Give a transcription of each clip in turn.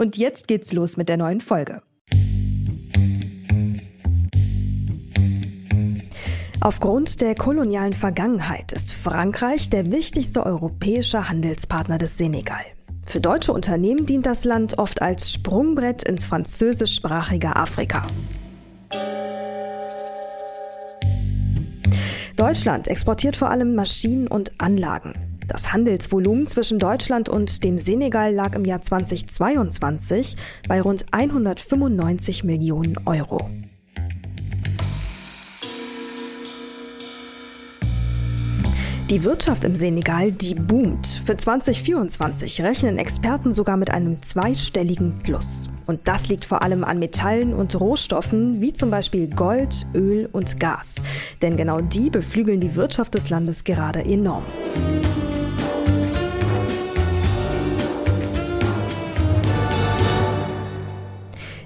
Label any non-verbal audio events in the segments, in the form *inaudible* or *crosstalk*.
Und jetzt geht's los mit der neuen Folge. Aufgrund der kolonialen Vergangenheit ist Frankreich der wichtigste europäische Handelspartner des Senegal. Für deutsche Unternehmen dient das Land oft als Sprungbrett ins französischsprachige Afrika. Deutschland exportiert vor allem Maschinen und Anlagen. Das Handelsvolumen zwischen Deutschland und dem Senegal lag im Jahr 2022 bei rund 195 Millionen Euro. Die Wirtschaft im Senegal, die boomt. Für 2024 rechnen Experten sogar mit einem zweistelligen Plus. Und das liegt vor allem an Metallen und Rohstoffen wie zum Beispiel Gold, Öl und Gas. Denn genau die beflügeln die Wirtschaft des Landes gerade enorm.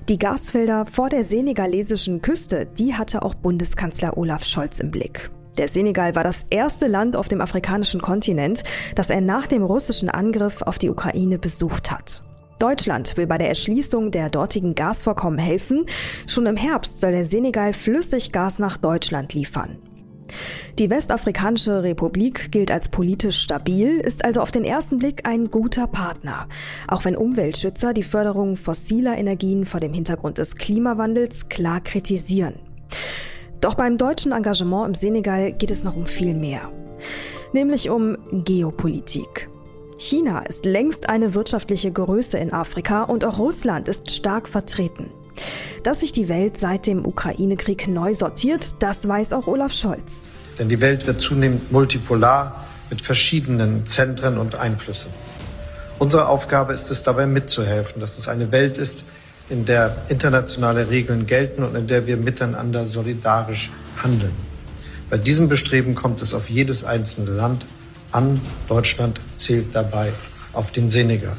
Die Gasfelder vor der senegalesischen Küste, die hatte auch Bundeskanzler Olaf Scholz im Blick. Der Senegal war das erste Land auf dem afrikanischen Kontinent, das er nach dem russischen Angriff auf die Ukraine besucht hat. Deutschland will bei der Erschließung der dortigen Gasvorkommen helfen. Schon im Herbst soll der Senegal Flüssiggas nach Deutschland liefern. Die Westafrikanische Republik gilt als politisch stabil, ist also auf den ersten Blick ein guter Partner, auch wenn Umweltschützer die Förderung fossiler Energien vor dem Hintergrund des Klimawandels klar kritisieren. Doch beim deutschen Engagement im Senegal geht es noch um viel mehr. Nämlich um Geopolitik. China ist längst eine wirtschaftliche Größe in Afrika und auch Russland ist stark vertreten. Dass sich die Welt seit dem Ukraine-Krieg neu sortiert, das weiß auch Olaf Scholz. Denn die Welt wird zunehmend multipolar mit verschiedenen Zentren und Einflüssen. Unsere Aufgabe ist es dabei mitzuhelfen, dass es eine Welt ist, in der internationale Regeln gelten und in der wir miteinander solidarisch handeln. Bei diesem Bestreben kommt es auf jedes einzelne Land an. Deutschland zählt dabei auf den Senegal.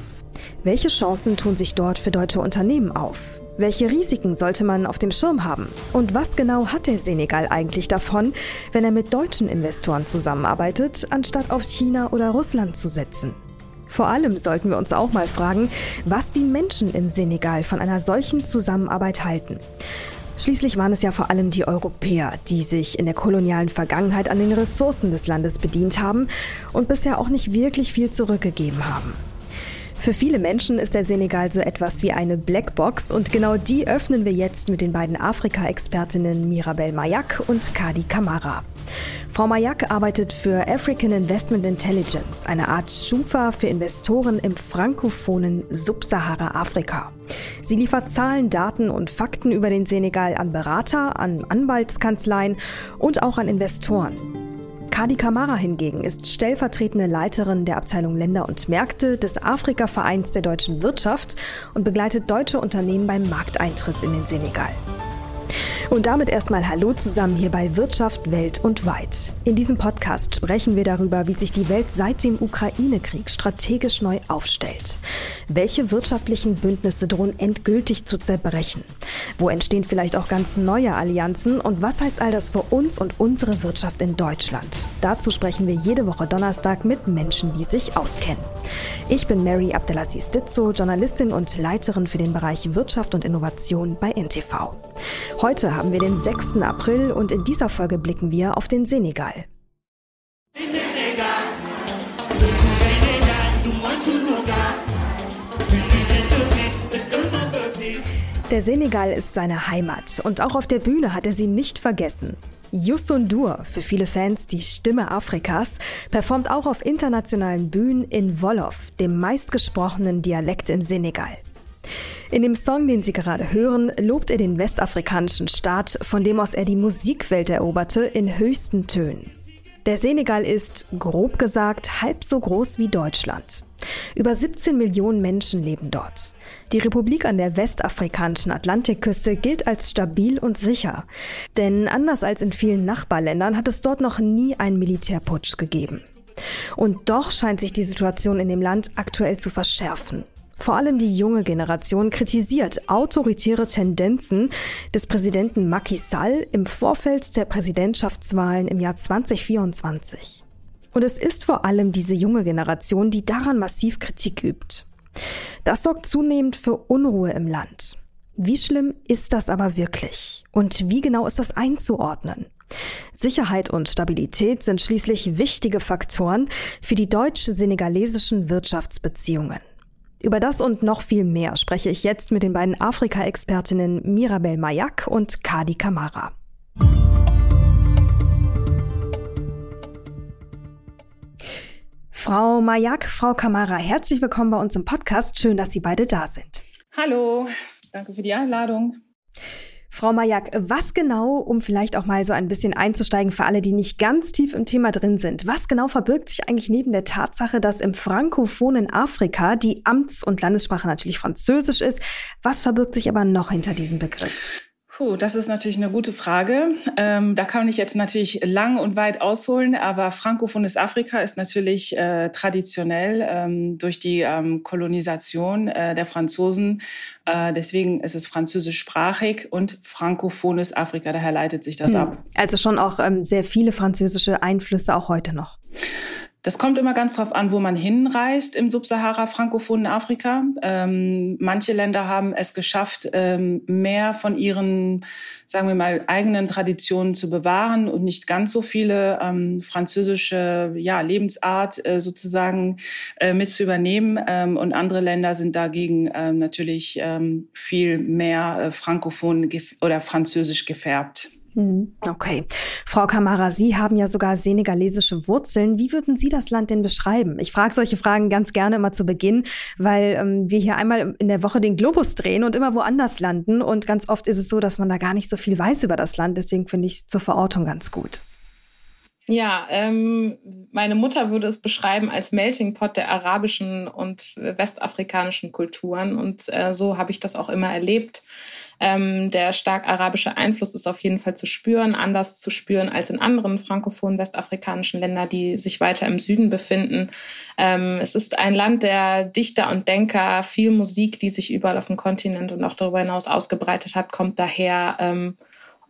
Welche Chancen tun sich dort für deutsche Unternehmen auf? Welche Risiken sollte man auf dem Schirm haben? Und was genau hat der Senegal eigentlich davon, wenn er mit deutschen Investoren zusammenarbeitet, anstatt auf China oder Russland zu setzen? Vor allem sollten wir uns auch mal fragen, was die Menschen im Senegal von einer solchen Zusammenarbeit halten. Schließlich waren es ja vor allem die Europäer, die sich in der kolonialen Vergangenheit an den Ressourcen des Landes bedient haben und bisher auch nicht wirklich viel zurückgegeben haben. Für viele Menschen ist der Senegal so etwas wie eine Blackbox und genau die öffnen wir jetzt mit den beiden Afrika-Expertinnen Mirabel Mayak und Kadi Kamara. Frau Mayak arbeitet für African Investment Intelligence, eine Art Schufa für Investoren im frankophonen Subsahara-Afrika. Sie liefert Zahlen, Daten und Fakten über den Senegal an Berater, an Anwaltskanzleien und auch an Investoren. Kadi Kamara hingegen ist stellvertretende Leiterin der Abteilung Länder und Märkte des Afrika-Vereins der deutschen Wirtschaft und begleitet deutsche Unternehmen beim Markteintritt in den Senegal. Und damit erstmal Hallo zusammen hier bei Wirtschaft Welt und Weit. In diesem Podcast sprechen wir darüber, wie sich die Welt seit dem Ukraine-Krieg strategisch neu aufstellt. Welche wirtschaftlichen Bündnisse drohen endgültig zu zerbrechen? Wo entstehen vielleicht auch ganz neue Allianzen? Und was heißt all das für uns und unsere Wirtschaft in Deutschland? Dazu sprechen wir jede Woche Donnerstag mit Menschen, die sich auskennen. Ich bin Mary Abdelaziz Ditzo, Journalistin und Leiterin für den Bereich Wirtschaft und Innovation bei NTV. Heute haben wir den 6. April und in dieser Folge blicken wir auf den Senegal. Der Senegal ist seine Heimat und auch auf der Bühne hat er sie nicht vergessen. Youssou für viele Fans die Stimme Afrikas, performt auch auf internationalen Bühnen in Wolof, dem meistgesprochenen Dialekt in Senegal. In dem Song, den Sie gerade hören, lobt er den westafrikanischen Staat, von dem aus er die Musikwelt eroberte, in höchsten Tönen. Der Senegal ist, grob gesagt, halb so groß wie Deutschland. Über 17 Millionen Menschen leben dort. Die Republik an der westafrikanischen Atlantikküste gilt als stabil und sicher. Denn anders als in vielen Nachbarländern hat es dort noch nie einen Militärputsch gegeben. Und doch scheint sich die Situation in dem Land aktuell zu verschärfen. Vor allem die junge Generation kritisiert autoritäre Tendenzen des Präsidenten Macky Sall im Vorfeld der Präsidentschaftswahlen im Jahr 2024. Und es ist vor allem diese junge Generation, die daran massiv Kritik übt. Das sorgt zunehmend für Unruhe im Land. Wie schlimm ist das aber wirklich? Und wie genau ist das einzuordnen? Sicherheit und Stabilität sind schließlich wichtige Faktoren für die deutsch-senegalesischen Wirtschaftsbeziehungen. Über das und noch viel mehr spreche ich jetzt mit den beiden Afrika-Expertinnen Mirabel Mayak und Kadi Kamara. Frau Mayak, Frau Kamara, herzlich willkommen bei uns im Podcast. Schön, dass Sie beide da sind. Hallo, danke für die Einladung. Frau Majak, was genau, um vielleicht auch mal so ein bisschen einzusteigen für alle, die nicht ganz tief im Thema drin sind, was genau verbirgt sich eigentlich neben der Tatsache, dass im frankophonen Afrika die Amts- und Landessprache natürlich Französisch ist? Was verbirgt sich aber noch hinter diesem Begriff? Puh, das ist natürlich eine gute Frage. Ähm, da kann ich jetzt natürlich lang und weit ausholen, aber frankophones Afrika ist natürlich äh, traditionell ähm, durch die ähm, Kolonisation äh, der Franzosen. Äh, deswegen ist es französischsprachig und frankophones Afrika, daher leitet sich das hm. ab. Also schon auch ähm, sehr viele französische Einflüsse auch heute noch. Das kommt immer ganz drauf an, wo man hinreist im Subsahara-frankophonen Afrika. Ähm, manche Länder haben es geschafft, ähm, mehr von ihren, sagen wir mal, eigenen Traditionen zu bewahren und nicht ganz so viele ähm, französische ja, Lebensart äh, sozusagen äh, mit zu übernehmen. Ähm, und andere Länder sind dagegen ähm, natürlich ähm, viel mehr äh, frankophon oder französisch gefärbt. Mhm. Okay. Frau Kamara, Sie haben ja sogar senegalesische Wurzeln. Wie würden Sie das Land denn beschreiben? Ich frage solche Fragen ganz gerne immer zu Beginn, weil ähm, wir hier einmal in der Woche den Globus drehen und immer woanders landen. Und ganz oft ist es so, dass man da gar nicht so viel weiß über das Land. Deswegen finde ich es zur Verortung ganz gut. Ja, ähm, meine Mutter würde es beschreiben als Melting Pot der arabischen und westafrikanischen Kulturen. Und äh, so habe ich das auch immer erlebt. Ähm, der stark arabische Einfluss ist auf jeden Fall zu spüren, anders zu spüren als in anderen frankophonen westafrikanischen Ländern, die sich weiter im Süden befinden. Ähm, es ist ein Land der Dichter und Denker, viel Musik, die sich überall auf dem Kontinent und auch darüber hinaus ausgebreitet hat, kommt daher. Ähm,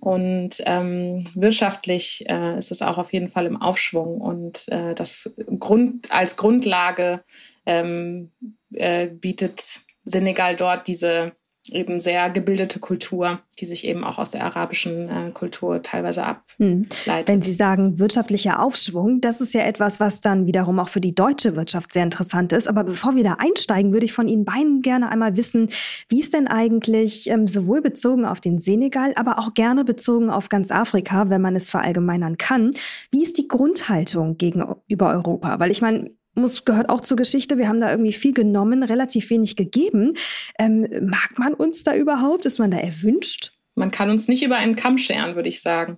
und ähm, wirtschaftlich äh, ist es auch auf jeden Fall im Aufschwung. Und äh, das Grund, als Grundlage ähm, äh, bietet Senegal dort diese eben sehr gebildete Kultur, die sich eben auch aus der arabischen äh, Kultur teilweise hm. ableitet. Wenn Sie sagen wirtschaftlicher Aufschwung, das ist ja etwas, was dann wiederum auch für die deutsche Wirtschaft sehr interessant ist. Aber bevor wir da einsteigen, würde ich von Ihnen beiden gerne einmal wissen, wie es denn eigentlich ähm, sowohl bezogen auf den Senegal, aber auch gerne bezogen auf ganz Afrika, wenn man es verallgemeinern kann, wie ist die Grundhaltung gegenüber Europa? Weil ich meine, muss, gehört auch zur Geschichte. Wir haben da irgendwie viel genommen, relativ wenig gegeben. Ähm, mag man uns da überhaupt? Ist man da erwünscht? Man kann uns nicht über einen Kamm scheren, würde ich sagen.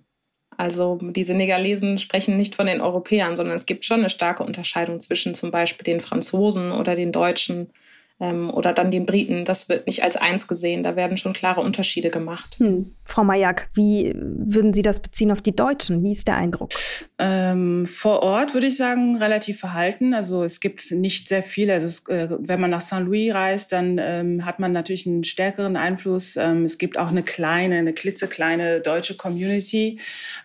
Also die Senegalesen sprechen nicht von den Europäern, sondern es gibt schon eine starke Unterscheidung zwischen zum Beispiel den Franzosen oder den Deutschen ähm, oder dann den Briten. Das wird nicht als eins gesehen. Da werden schon klare Unterschiede gemacht. Hm. Frau Majak, wie würden Sie das beziehen auf die Deutschen? Wie ist der Eindruck? Ähm, vor Ort würde ich sagen, relativ verhalten. Also es gibt nicht sehr viele. Also es, äh, wenn man nach St. Louis reist, dann ähm, hat man natürlich einen stärkeren Einfluss. Ähm, es gibt auch eine kleine, eine klitzekleine deutsche Community.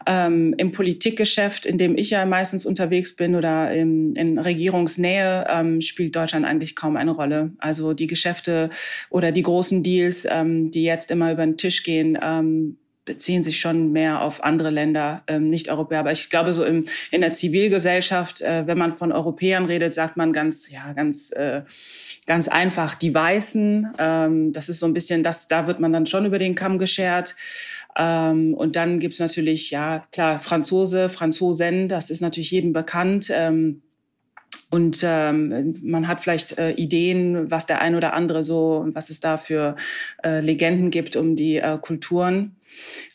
Ähm, Im Politikgeschäft, in dem ich ja meistens unterwegs bin oder im, in Regierungsnähe, ähm, spielt Deutschland eigentlich kaum eine Rolle. Also die Geschäfte oder die großen Deals, ähm, die jetzt immer über den Tisch gehen, ähm, beziehen sich schon mehr auf andere Länder, ähm, nicht Europäer. Aber ich glaube, so im, in der Zivilgesellschaft, äh, wenn man von Europäern redet, sagt man ganz, ja, ganz, äh, ganz einfach die Weißen. Ähm, das ist so ein bisschen, das, da wird man dann schon über den Kamm geschert. Ähm, und dann gibt's natürlich, ja, klar, Franzose, Franzosen, das ist natürlich jedem bekannt. Ähm, und ähm, man hat vielleicht äh, Ideen, was der ein oder andere so, was es da für äh, Legenden gibt um die äh, Kulturen.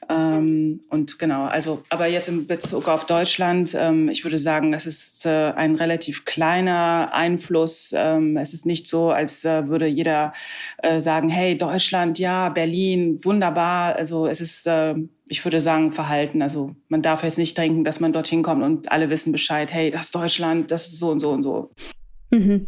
Ähm, und genau, also, aber jetzt in Bezug auf Deutschland, ähm, ich würde sagen, es ist äh, ein relativ kleiner Einfluss. Ähm, es ist nicht so, als äh, würde jeder äh, sagen, hey, Deutschland, ja, Berlin, wunderbar. Also es ist, äh, ich würde sagen, Verhalten. Also man darf jetzt nicht denken, dass man dorthin kommt und alle wissen Bescheid, hey, das ist Deutschland, das ist so und so und so. Mhm.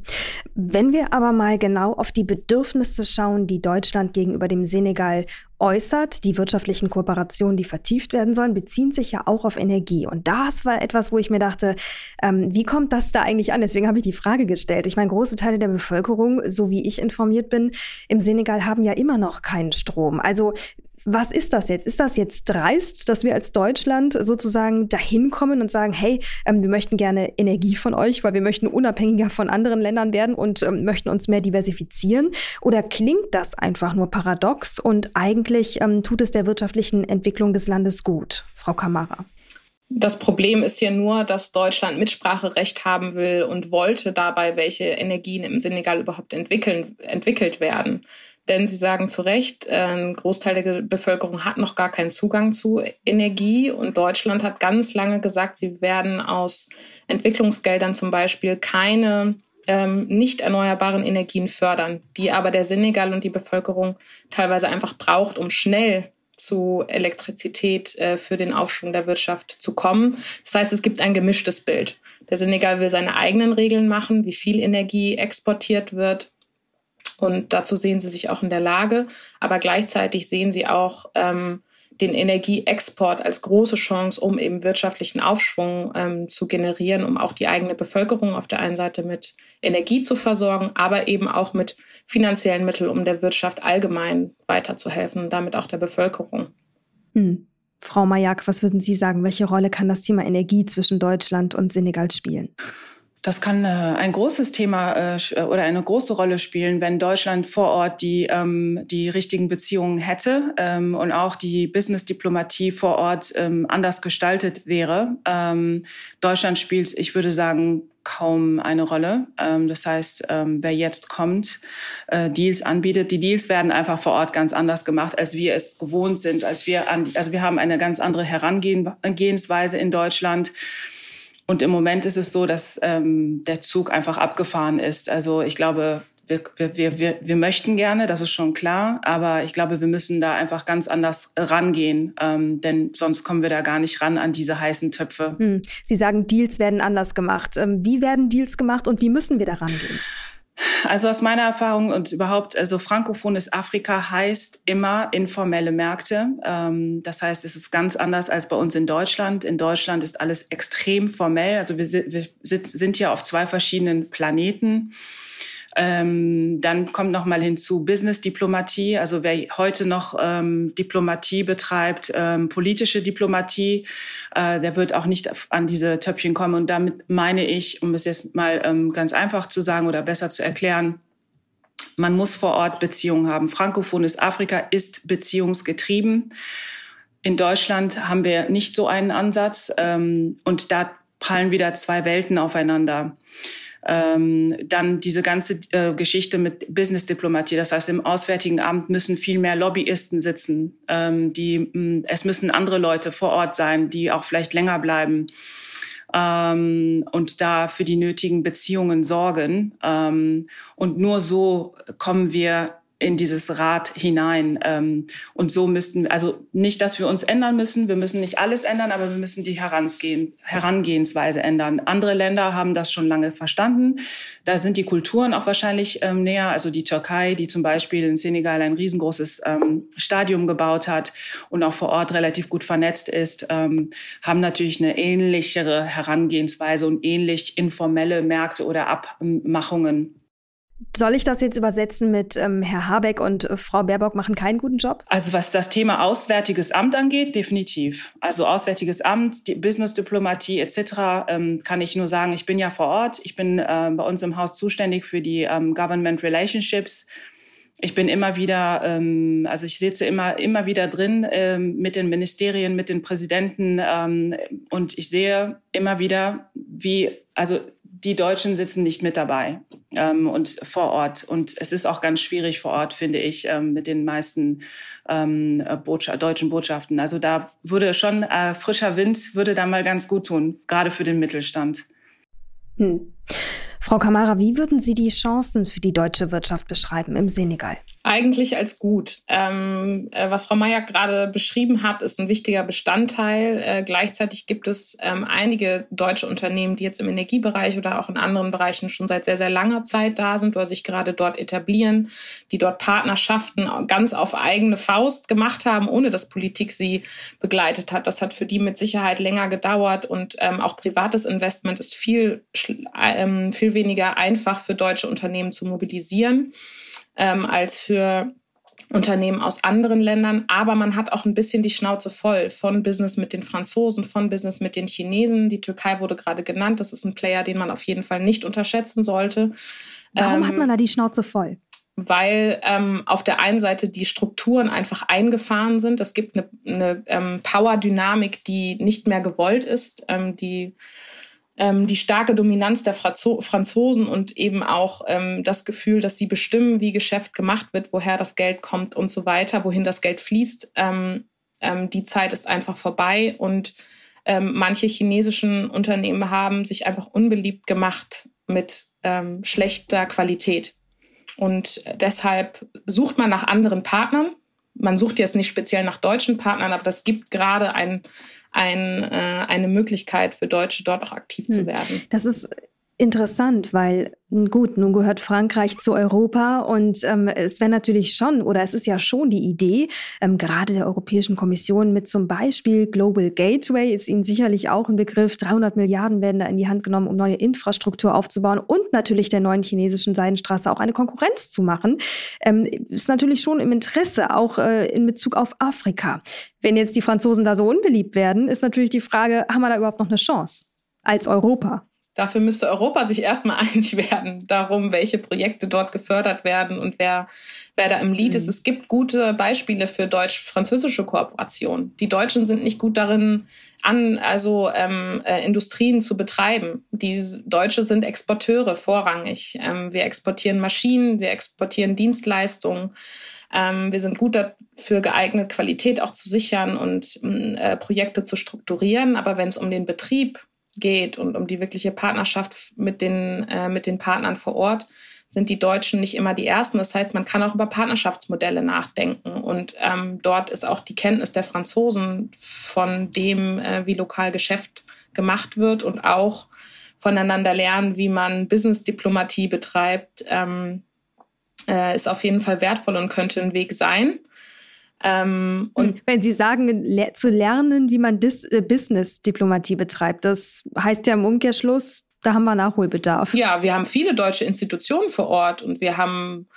Wenn wir aber mal genau auf die Bedürfnisse schauen, die Deutschland gegenüber dem Senegal äußert, die wirtschaftlichen Kooperationen, die vertieft werden sollen, beziehen sich ja auch auf Energie. Und das war etwas, wo ich mir dachte, ähm, wie kommt das da eigentlich an? Deswegen habe ich die Frage gestellt. Ich meine, große Teile der Bevölkerung, so wie ich informiert bin, im Senegal haben ja immer noch keinen Strom. Also was ist das jetzt? Ist das jetzt dreist, dass wir als Deutschland sozusagen dahin kommen und sagen, hey, ähm, wir möchten gerne Energie von euch, weil wir möchten unabhängiger von anderen Ländern werden und ähm, möchten uns mehr diversifizieren? Oder klingt das einfach nur paradox und eigentlich ähm, tut es der wirtschaftlichen Entwicklung des Landes gut? Frau Kamara. Das Problem ist hier nur, dass Deutschland Mitspracherecht haben will und wollte dabei, welche Energien im Senegal überhaupt entwickeln, entwickelt werden. Denn Sie sagen zu Recht, ein Großteil der Bevölkerung hat noch gar keinen Zugang zu Energie. Und Deutschland hat ganz lange gesagt, sie werden aus Entwicklungsgeldern zum Beispiel keine ähm, nicht erneuerbaren Energien fördern, die aber der Senegal und die Bevölkerung teilweise einfach braucht, um schnell zu Elektrizität äh, für den Aufschwung der Wirtschaft zu kommen. Das heißt, es gibt ein gemischtes Bild. Der Senegal will seine eigenen Regeln machen, wie viel Energie exportiert wird und dazu sehen sie sich auch in der Lage. Aber gleichzeitig sehen sie auch ähm, den Energieexport als große Chance, um eben wirtschaftlichen Aufschwung ähm, zu generieren, um auch die eigene Bevölkerung auf der einen Seite mit Energie zu versorgen, aber eben auch mit finanziellen Mitteln, um der Wirtschaft allgemein weiterzuhelfen und damit auch der Bevölkerung. Hm. Frau Majak, was würden Sie sagen? Welche Rolle kann das Thema Energie zwischen Deutschland und Senegal spielen? Das kann äh, ein großes Thema äh, äh, oder eine große Rolle spielen, wenn Deutschland vor Ort die, ähm, die richtigen Beziehungen hätte ähm, und auch die Business-Diplomatie vor Ort ähm, anders gestaltet wäre. Ähm, Deutschland spielt, ich würde sagen, kaum eine Rolle. Ähm, das heißt, ähm, wer jetzt kommt, äh, Deals anbietet, die Deals werden einfach vor Ort ganz anders gemacht, als wir es gewohnt sind, als wir an, also wir haben eine ganz andere Herangehensweise in Deutschland. Und im Moment ist es so, dass ähm, der Zug einfach abgefahren ist. Also ich glaube, wir, wir, wir, wir möchten gerne, das ist schon klar, aber ich glaube, wir müssen da einfach ganz anders rangehen, ähm, denn sonst kommen wir da gar nicht ran an diese heißen Töpfe. Hm. Sie sagen, Deals werden anders gemacht. Ähm, wie werden Deals gemacht und wie müssen wir da rangehen? Also aus meiner Erfahrung und überhaupt, also frankophones Afrika heißt immer informelle Märkte. Ähm, das heißt, es ist ganz anders als bei uns in Deutschland. In Deutschland ist alles extrem formell. Also wir, wir sind ja auf zwei verschiedenen Planeten. Ähm, dann kommt noch mal hinzu Business-Diplomatie. Also wer heute noch ähm, Diplomatie betreibt, ähm, politische Diplomatie, äh, der wird auch nicht an diese Töpfchen kommen. Und damit meine ich, um es jetzt mal ähm, ganz einfach zu sagen oder besser zu erklären, man muss vor Ort Beziehungen haben. Frankophones Afrika ist beziehungsgetrieben. In Deutschland haben wir nicht so einen Ansatz ähm, und da prallen wieder zwei Welten aufeinander. Ähm, dann diese ganze äh, Geschichte mit Business-Diplomatie. Das heißt, im Auswärtigen Amt müssen viel mehr Lobbyisten sitzen. Ähm, die, mh, es müssen andere Leute vor Ort sein, die auch vielleicht länger bleiben. Ähm, und da für die nötigen Beziehungen sorgen. Ähm, und nur so kommen wir in dieses Rad hinein. Ähm, und so müssten, also nicht, dass wir uns ändern müssen, wir müssen nicht alles ändern, aber wir müssen die Herangehen, Herangehensweise ändern. Andere Länder haben das schon lange verstanden. Da sind die Kulturen auch wahrscheinlich ähm, näher. Also die Türkei, die zum Beispiel in Senegal ein riesengroßes ähm, Stadium gebaut hat und auch vor Ort relativ gut vernetzt ist, ähm, haben natürlich eine ähnlichere Herangehensweise und ähnlich informelle Märkte oder Abmachungen soll ich das jetzt übersetzen mit ähm, Herr Habeck und äh, Frau Baerbock machen keinen guten Job? Also was das Thema Auswärtiges Amt angeht, definitiv. Also Auswärtiges Amt, die Business-Diplomatie etc. Ähm, kann ich nur sagen, ich bin ja vor Ort. Ich bin äh, bei uns im Haus zuständig für die ähm, Government Relationships. Ich bin immer wieder, ähm, also ich sitze immer, immer wieder drin ähm, mit den Ministerien, mit den Präsidenten ähm, und ich sehe immer wieder, wie, also die Deutschen sitzen nicht mit dabei ähm, und vor Ort. Und es ist auch ganz schwierig vor Ort, finde ich, ähm, mit den meisten ähm, Botscha deutschen Botschaften. Also da würde schon äh, frischer Wind würde da mal ganz gut tun, gerade für den Mittelstand. Hm. Frau Kamara, wie würden Sie die Chancen für die deutsche Wirtschaft beschreiben im Senegal? Eigentlich als gut. Ähm, äh, was Frau Mayer gerade beschrieben hat, ist ein wichtiger Bestandteil. Äh, gleichzeitig gibt es ähm, einige deutsche Unternehmen, die jetzt im Energiebereich oder auch in anderen Bereichen schon seit sehr, sehr langer Zeit da sind oder sich gerade dort etablieren, die dort Partnerschaften ganz auf eigene Faust gemacht haben, ohne dass Politik sie begleitet hat. Das hat für die mit Sicherheit länger gedauert und ähm, auch privates Investment ist viel, ähm, viel weniger einfach für deutsche Unternehmen zu mobilisieren ähm, als für Unternehmen aus anderen Ländern. Aber man hat auch ein bisschen die Schnauze voll von Business mit den Franzosen, von Business mit den Chinesen. Die Türkei wurde gerade genannt. Das ist ein Player, den man auf jeden Fall nicht unterschätzen sollte. Warum ähm, hat man da die Schnauze voll? weil ähm, auf der einen Seite die Strukturen einfach eingefahren sind. Es gibt eine, eine ähm, Power-Dynamik, die nicht mehr gewollt ist, ähm, die ähm, die starke Dominanz der Franzo Franzosen und eben auch ähm, das Gefühl, dass sie bestimmen, wie Geschäft gemacht wird, woher das Geld kommt und so weiter, wohin das Geld fließt. Ähm, ähm, die Zeit ist einfach vorbei und ähm, manche chinesischen Unternehmen haben sich einfach unbeliebt gemacht mit ähm, schlechter Qualität. Und deshalb sucht man nach anderen Partnern. Man sucht jetzt nicht speziell nach deutschen Partnern, aber das gibt gerade ein ein, äh, eine Möglichkeit für Deutsche, dort auch aktiv hm. zu werden. Das ist interessant, weil Gut, nun gehört Frankreich zu Europa und ähm, es wäre natürlich schon, oder es ist ja schon die Idee, ähm, gerade der Europäischen Kommission mit zum Beispiel Global Gateway ist Ihnen sicherlich auch ein Begriff. 300 Milliarden werden da in die Hand genommen, um neue Infrastruktur aufzubauen und natürlich der neuen chinesischen Seidenstraße auch eine Konkurrenz zu machen. Ähm, ist natürlich schon im Interesse, auch äh, in Bezug auf Afrika. Wenn jetzt die Franzosen da so unbeliebt werden, ist natürlich die Frage, haben wir da überhaupt noch eine Chance als Europa? Dafür müsste Europa sich erstmal *laughs* einig werden darum, welche Projekte dort gefördert werden und wer, wer da im Lied mhm. ist. Es gibt gute Beispiele für deutsch-französische Kooperation. Die Deutschen sind nicht gut darin, an, also ähm, äh, Industrien zu betreiben. Die Deutsche sind Exporteure vorrangig. Ähm, wir exportieren Maschinen, wir exportieren Dienstleistungen. Ähm, wir sind gut dafür geeignet, Qualität auch zu sichern und äh, Projekte zu strukturieren. Aber wenn es um den Betrieb geht und um die wirkliche Partnerschaft mit den, äh, mit den Partnern vor Ort, sind die Deutschen nicht immer die Ersten. Das heißt, man kann auch über Partnerschaftsmodelle nachdenken. Und ähm, dort ist auch die Kenntnis der Franzosen von dem, äh, wie lokal Geschäft gemacht wird und auch voneinander lernen, wie man Business-Diplomatie betreibt, ähm, äh, ist auf jeden Fall wertvoll und könnte ein Weg sein. Ähm, und wenn Sie sagen, le zu lernen, wie man Dis äh, Business-Diplomatie betreibt, das heißt ja im Umkehrschluss, da haben wir Nachholbedarf. Ja, wir haben viele deutsche Institutionen vor Ort und wir haben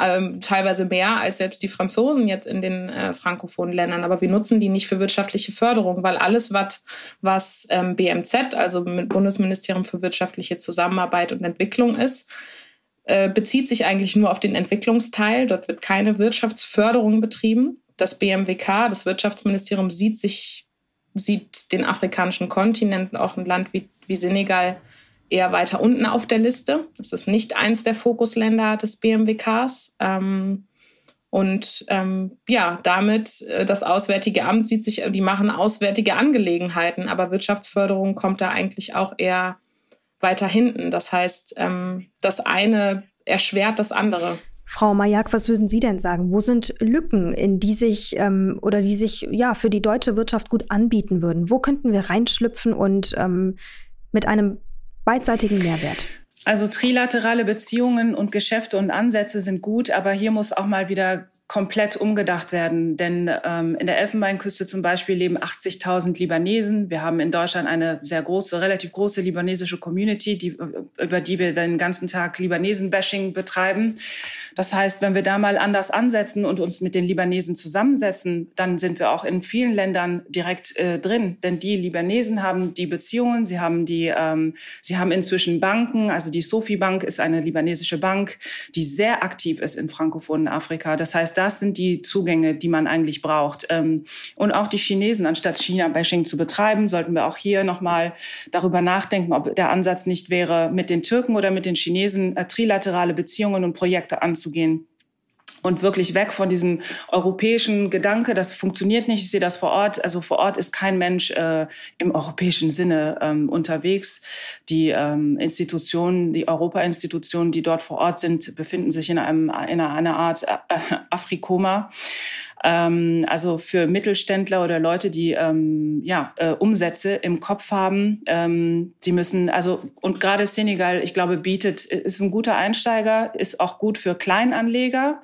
ähm, teilweise mehr als selbst die Franzosen jetzt in den äh, frankophonen Ländern. Aber wir nutzen die nicht für wirtschaftliche Förderung, weil alles, wat, was ähm, BMZ, also mit Bundesministerium für wirtschaftliche Zusammenarbeit und Entwicklung ist, äh, bezieht sich eigentlich nur auf den Entwicklungsteil. Dort wird keine Wirtschaftsförderung betrieben das BMWK, das Wirtschaftsministerium, sieht sich, sieht den afrikanischen Kontinent, auch ein Land wie, wie Senegal, eher weiter unten auf der Liste. Das ist nicht eins der Fokusländer des BMWKs. Ähm, und ähm, ja, damit äh, das Auswärtige Amt sieht sich, die machen auswärtige Angelegenheiten, aber Wirtschaftsförderung kommt da eigentlich auch eher weiter hinten. Das heißt, ähm, das eine erschwert das andere. Frau Majak, was würden Sie denn sagen? Wo sind Lücken, in die sich ähm, oder die sich ja für die deutsche Wirtschaft gut anbieten würden? Wo könnten wir reinschlüpfen und ähm, mit einem beidseitigen Mehrwert? Also trilaterale Beziehungen und Geschäfte und Ansätze sind gut, aber hier muss auch mal wieder komplett umgedacht werden. Denn ähm, in der Elfenbeinküste zum Beispiel leben 80.000 Libanesen. Wir haben in Deutschland eine sehr große, relativ große libanesische Community, die, über die wir den ganzen Tag Libanesen-Bashing betreiben. Das heißt, wenn wir da mal anders ansetzen und uns mit den Libanesen zusammensetzen, dann sind wir auch in vielen Ländern direkt äh, drin. Denn die Libanesen haben die Beziehungen, sie haben die, ähm, sie haben inzwischen Banken. Also die Sofi Bank ist eine libanesische Bank, die sehr aktiv ist in frankophonen Afrika. Das heißt, das sind die Zugänge, die man eigentlich braucht. Ähm, und auch die Chinesen, anstatt China-Bashing zu betreiben, sollten wir auch hier nochmal darüber nachdenken, ob der Ansatz nicht wäre, mit den Türken oder mit den Chinesen äh, trilaterale Beziehungen und Projekte anzugehen und wirklich weg von diesem europäischen Gedanke, das funktioniert nicht, ich sehe das vor Ort. Also vor Ort ist kein Mensch äh, im europäischen Sinne ähm, unterwegs. Die ähm, Institutionen, die Europa-Institutionen, die dort vor Ort sind, befinden sich in, einem, in einer Art äh, Afrikoma. Ähm, also für Mittelständler oder Leute, die ähm, ja, äh, Umsätze im Kopf haben, ähm, die müssen, also und gerade Senegal, ich glaube, bietet, ist ein guter Einsteiger, ist auch gut für Kleinanleger.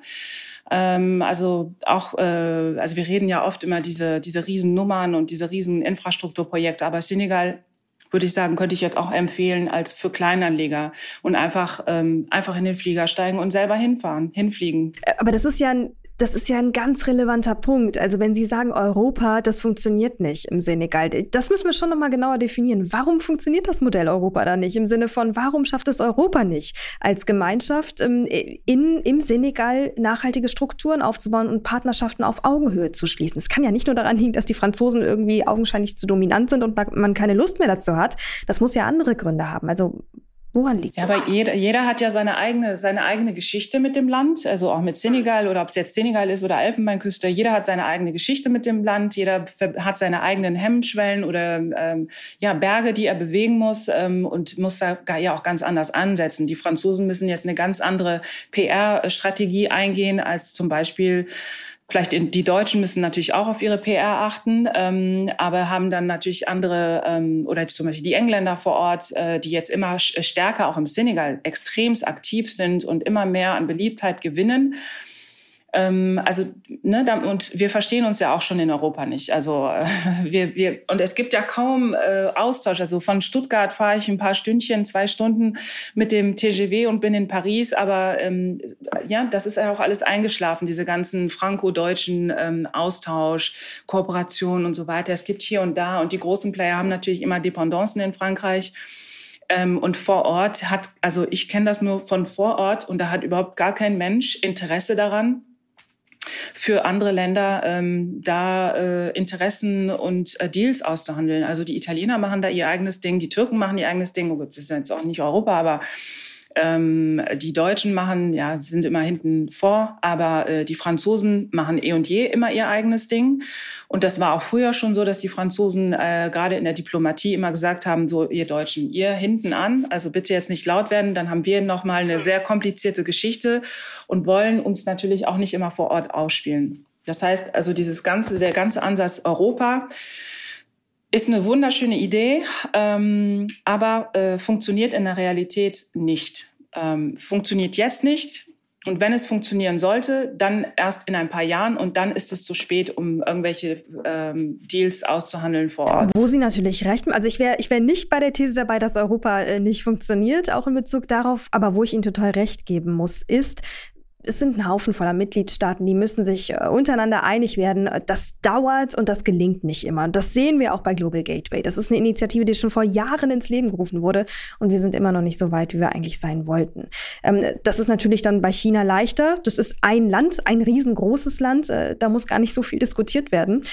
Ähm, also auch, äh, also wir reden ja oft immer diese, diese Riesennummern und diese riesen Infrastrukturprojekte, aber Senegal würde ich sagen, könnte ich jetzt auch empfehlen als für Kleinanleger und einfach ähm, einfach in den Flieger steigen und selber hinfahren, hinfliegen. Aber das ist ja ein das ist ja ein ganz relevanter Punkt. Also wenn Sie sagen Europa, das funktioniert nicht im Senegal, das müssen wir schon noch mal genauer definieren. Warum funktioniert das Modell Europa da nicht? Im Sinne von, warum schafft es Europa nicht, als Gemeinschaft ähm, in, im Senegal nachhaltige Strukturen aufzubauen und Partnerschaften auf Augenhöhe zu schließen? Es kann ja nicht nur daran liegen, dass die Franzosen irgendwie augenscheinlich zu dominant sind und man keine Lust mehr dazu hat. Das muss ja andere Gründe haben. Also Woran liegt das? Ja, aber jeder, jeder hat ja seine eigene, seine eigene Geschichte mit dem Land, also auch mit Senegal oder ob es jetzt Senegal ist oder Elfenbeinküste. Jeder hat seine eigene Geschichte mit dem Land, jeder hat seine eigenen Hemmschwellen oder ähm, ja, Berge, die er bewegen muss ähm, und muss da ja auch ganz anders ansetzen. Die Franzosen müssen jetzt eine ganz andere PR-Strategie eingehen als zum Beispiel Vielleicht in, die Deutschen müssen natürlich auch auf ihre PR achten, ähm, aber haben dann natürlich andere ähm, oder zum Beispiel die Engländer vor Ort, äh, die jetzt immer stärker auch im Senegal extremst aktiv sind und immer mehr an Beliebtheit gewinnen. Ähm, also, ne, da, und wir verstehen uns ja auch schon in Europa nicht. Also äh, wir, wir, und es gibt ja kaum äh, Austausch. Also von Stuttgart fahre ich ein paar Stündchen, zwei Stunden mit dem TGW und bin in Paris, aber ähm, ja, das ist ja auch alles eingeschlafen, diese ganzen franco-deutschen ähm, Austausch, Kooperationen und so weiter. Es gibt hier und da und die großen Player haben natürlich immer Dependancen in Frankreich. Ähm, und vor Ort hat, also ich kenne das nur von vor Ort und da hat überhaupt gar kein Mensch Interesse daran, für andere Länder ähm, da äh, Interessen und äh, Deals auszuhandeln. Also die Italiener machen da ihr eigenes Ding, die Türken machen ihr eigenes Ding. Oh das ist jetzt auch nicht Europa, aber ähm, die Deutschen machen, ja, sind immer hinten vor, aber äh, die Franzosen machen eh und je immer ihr eigenes Ding. Und das war auch früher schon so, dass die Franzosen äh, gerade in der Diplomatie immer gesagt haben, so ihr Deutschen, ihr hinten an, also bitte jetzt nicht laut werden, dann haben wir noch mal eine sehr komplizierte Geschichte und wollen uns natürlich auch nicht immer vor Ort ausspielen. Das heißt, also dieses ganze, der ganze Ansatz Europa, ist eine wunderschöne Idee, ähm, aber äh, funktioniert in der Realität nicht. Ähm, funktioniert jetzt nicht. Und wenn es funktionieren sollte, dann erst in ein paar Jahren und dann ist es zu spät, um irgendwelche ähm, Deals auszuhandeln vor Ort. Wo Sie natürlich recht haben. Also ich wäre ich wär nicht bei der These dabei, dass Europa äh, nicht funktioniert, auch in Bezug darauf. Aber wo ich Ihnen total recht geben muss, ist, es sind ein Haufen voller Mitgliedstaaten, die müssen sich äh, untereinander einig werden. Das dauert und das gelingt nicht immer. Und das sehen wir auch bei Global Gateway. Das ist eine Initiative, die schon vor Jahren ins Leben gerufen wurde und wir sind immer noch nicht so weit, wie wir eigentlich sein wollten. Ähm, das ist natürlich dann bei China leichter. Das ist ein Land, ein riesengroßes Land. Äh, da muss gar nicht so viel diskutiert werden.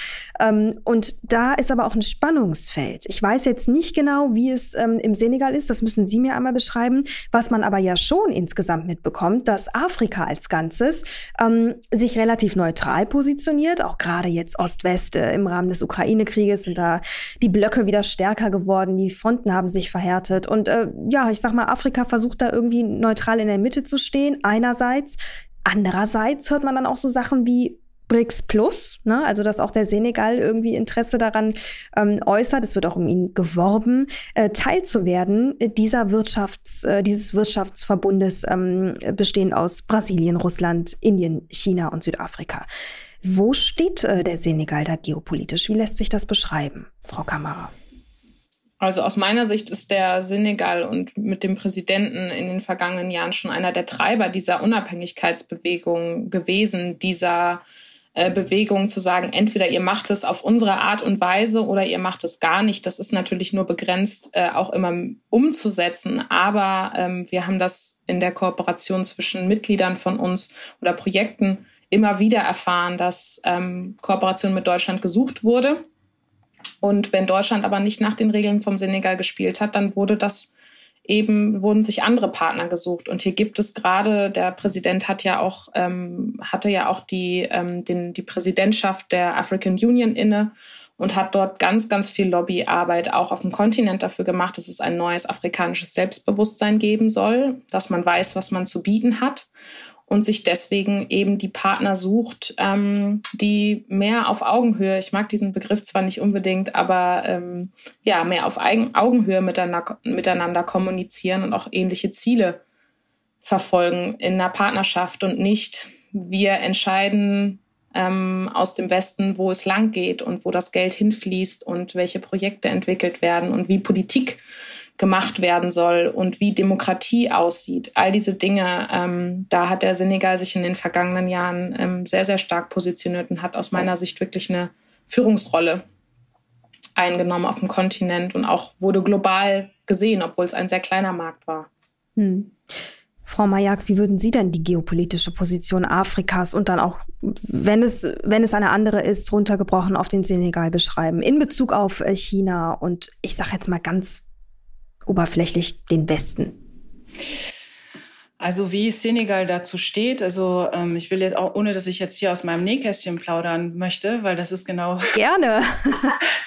Ähm, und da ist aber auch ein Spannungsfeld. Ich weiß jetzt nicht genau, wie es ähm, im Senegal ist. Das müssen Sie mir einmal beschreiben. Was man aber ja schon insgesamt mitbekommt, dass Afrika als als Ganzes ähm, sich relativ neutral positioniert. Auch gerade jetzt Ost-West äh, im Rahmen des Ukraine-Krieges sind da die Blöcke wieder stärker geworden, die Fronten haben sich verhärtet. Und äh, ja, ich sag mal, Afrika versucht da irgendwie neutral in der Mitte zu stehen, einerseits. Andererseits hört man dann auch so Sachen wie BRICS Plus, ne? also dass auch der Senegal irgendwie Interesse daran ähm, äußert, es wird auch um ihn geworben, äh, teilzuwerden dieser Wirtschafts, äh, dieses Wirtschaftsverbundes ähm, bestehend aus Brasilien, Russland, Indien, China und Südafrika. Wo steht äh, der Senegal da geopolitisch? Wie lässt sich das beschreiben, Frau Kamara? Also aus meiner Sicht ist der Senegal und mit dem Präsidenten in den vergangenen Jahren schon einer der Treiber dieser Unabhängigkeitsbewegung gewesen, dieser äh, Bewegung zu sagen, entweder ihr macht es auf unsere Art und Weise oder ihr macht es gar nicht. Das ist natürlich nur begrenzt äh, auch immer umzusetzen, aber ähm, wir haben das in der Kooperation zwischen Mitgliedern von uns oder Projekten immer wieder erfahren, dass ähm, Kooperation mit Deutschland gesucht wurde. Und wenn Deutschland aber nicht nach den Regeln vom Senegal gespielt hat, dann wurde das eben wurden sich andere Partner gesucht. Und hier gibt es gerade, der Präsident hat ja auch, ähm, hatte ja auch die, ähm, den, die Präsidentschaft der African Union inne und hat dort ganz, ganz viel Lobbyarbeit auch auf dem Kontinent dafür gemacht, dass es ein neues afrikanisches Selbstbewusstsein geben soll, dass man weiß, was man zu bieten hat und sich deswegen eben die Partner sucht, ähm, die mehr auf Augenhöhe, ich mag diesen Begriff zwar nicht unbedingt, aber ähm, ja, mehr auf Augenhöhe miteinander, miteinander kommunizieren und auch ähnliche Ziele verfolgen in einer Partnerschaft und nicht wir entscheiden ähm, aus dem Westen, wo es lang geht und wo das Geld hinfließt und welche Projekte entwickelt werden und wie Politik gemacht werden soll und wie Demokratie aussieht. All diese Dinge, ähm, da hat der Senegal sich in den vergangenen Jahren ähm, sehr, sehr stark positioniert und hat aus meiner Sicht wirklich eine Führungsrolle eingenommen auf dem Kontinent und auch wurde global gesehen, obwohl es ein sehr kleiner Markt war. Hm. Frau Majak, wie würden Sie denn die geopolitische Position Afrikas und dann auch, wenn es, wenn es eine andere ist, runtergebrochen auf den Senegal beschreiben, in Bezug auf äh, China und ich sage jetzt mal ganz oberflächlich den Westen? Also wie Senegal dazu steht, also ähm, ich will jetzt auch, ohne dass ich jetzt hier aus meinem Nähkästchen plaudern möchte, weil das ist genau. *laughs* Gerne.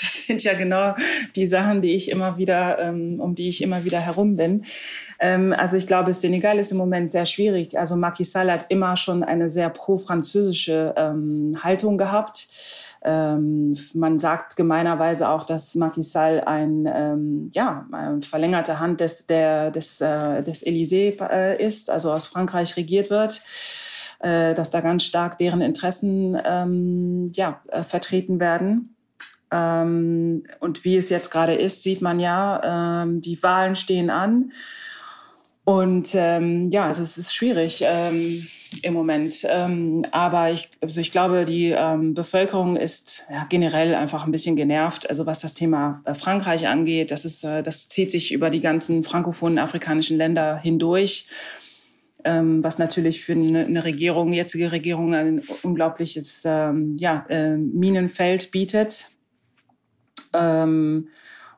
das sind ja genau die Sachen, die ich immer wieder, ähm, um die ich immer wieder herum bin. Ähm, also ich glaube, Senegal ist im Moment sehr schwierig. Also Macky Sall hat immer schon eine sehr pro-französische ähm, Haltung gehabt. Ähm, man sagt gemeinerweise auch, dass Macky Sall ein, ähm, ja, eine verlängerte Hand des, der, des, äh, des Élysée äh, ist, also aus Frankreich regiert wird, äh, dass da ganz stark deren Interessen ähm, ja, äh, vertreten werden. Ähm, und wie es jetzt gerade ist, sieht man ja, ähm, die Wahlen stehen an. Und ähm, ja, also es ist schwierig ähm, im Moment. Ähm, aber ich, also ich glaube, die ähm, Bevölkerung ist ja, generell einfach ein bisschen genervt. Also was das Thema äh, Frankreich angeht, das ist, äh, das zieht sich über die ganzen frankophonen afrikanischen Länder hindurch. Ähm, was natürlich für eine, eine Regierung, jetzige Regierung, ein unglaubliches ähm, ja, äh, Minenfeld bietet. Ähm,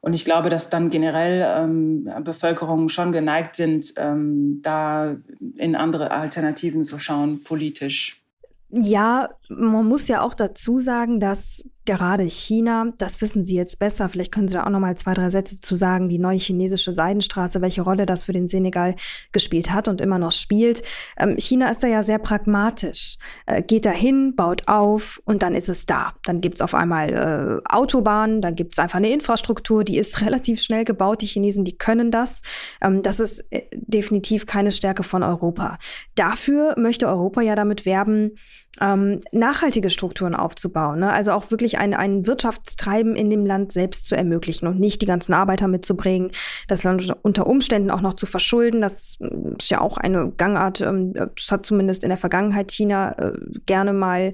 und ich glaube, dass dann generell ähm, Bevölkerungen schon geneigt sind, ähm, da in andere Alternativen zu schauen, politisch. Ja, man muss ja auch dazu sagen, dass gerade China, das wissen Sie jetzt besser, vielleicht können Sie da auch noch mal zwei, drei Sätze zu sagen, die neue chinesische Seidenstraße, welche Rolle das für den Senegal gespielt hat und immer noch spielt. Ähm, China ist da ja sehr pragmatisch, äh, geht dahin, baut auf und dann ist es da. Dann gibt's auf einmal äh, Autobahnen, dann gibt's einfach eine Infrastruktur, die ist *laughs* relativ schnell gebaut. Die Chinesen, die können das. Ähm, das ist äh, definitiv keine Stärke von Europa. Dafür möchte Europa ja damit werben, ähm, nachhaltige Strukturen aufzubauen. Ne? Also auch wirklich ein, ein Wirtschaftstreiben in dem Land selbst zu ermöglichen und nicht die ganzen Arbeiter mitzubringen, das Land unter Umständen auch noch zu verschulden. Das ist ja auch eine Gangart, ähm, das hat zumindest in der Vergangenheit China äh, gerne mal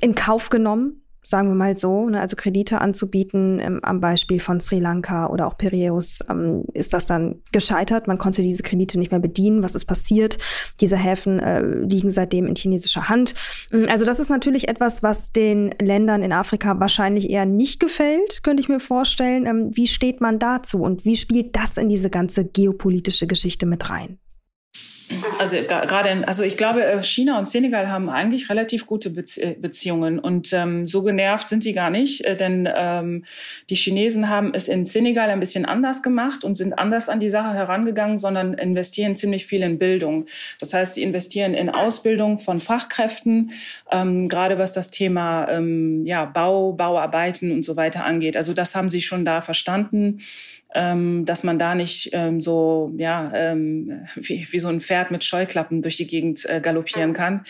in Kauf genommen sagen wir mal so, ne, also Kredite anzubieten, ähm, am Beispiel von Sri Lanka oder auch Piraeus, ähm, ist das dann gescheitert. Man konnte diese Kredite nicht mehr bedienen. Was ist passiert? Diese Häfen äh, liegen seitdem in chinesischer Hand. Mm, also das ist natürlich etwas, was den Ländern in Afrika wahrscheinlich eher nicht gefällt, könnte ich mir vorstellen. Ähm, wie steht man dazu und wie spielt das in diese ganze geopolitische Geschichte mit rein? Also gerade, also ich glaube, äh, China und Senegal haben eigentlich relativ gute äh, Beziehungen und ähm, so genervt sind sie gar nicht, äh, denn ähm, die Chinesen haben es in Senegal ein bisschen anders gemacht und sind anders an die Sache herangegangen, sondern investieren ziemlich viel in Bildung. Das heißt, sie investieren in Ausbildung von Fachkräften, ähm, gerade was das Thema ähm, ja, Bau, Bauarbeiten und so weiter angeht. Also das haben sie schon da verstanden ähm, dass man da nicht ähm, so ja ähm, wie, wie so ein Pferd mit Scheuklappen durch die Gegend äh, galoppieren kann.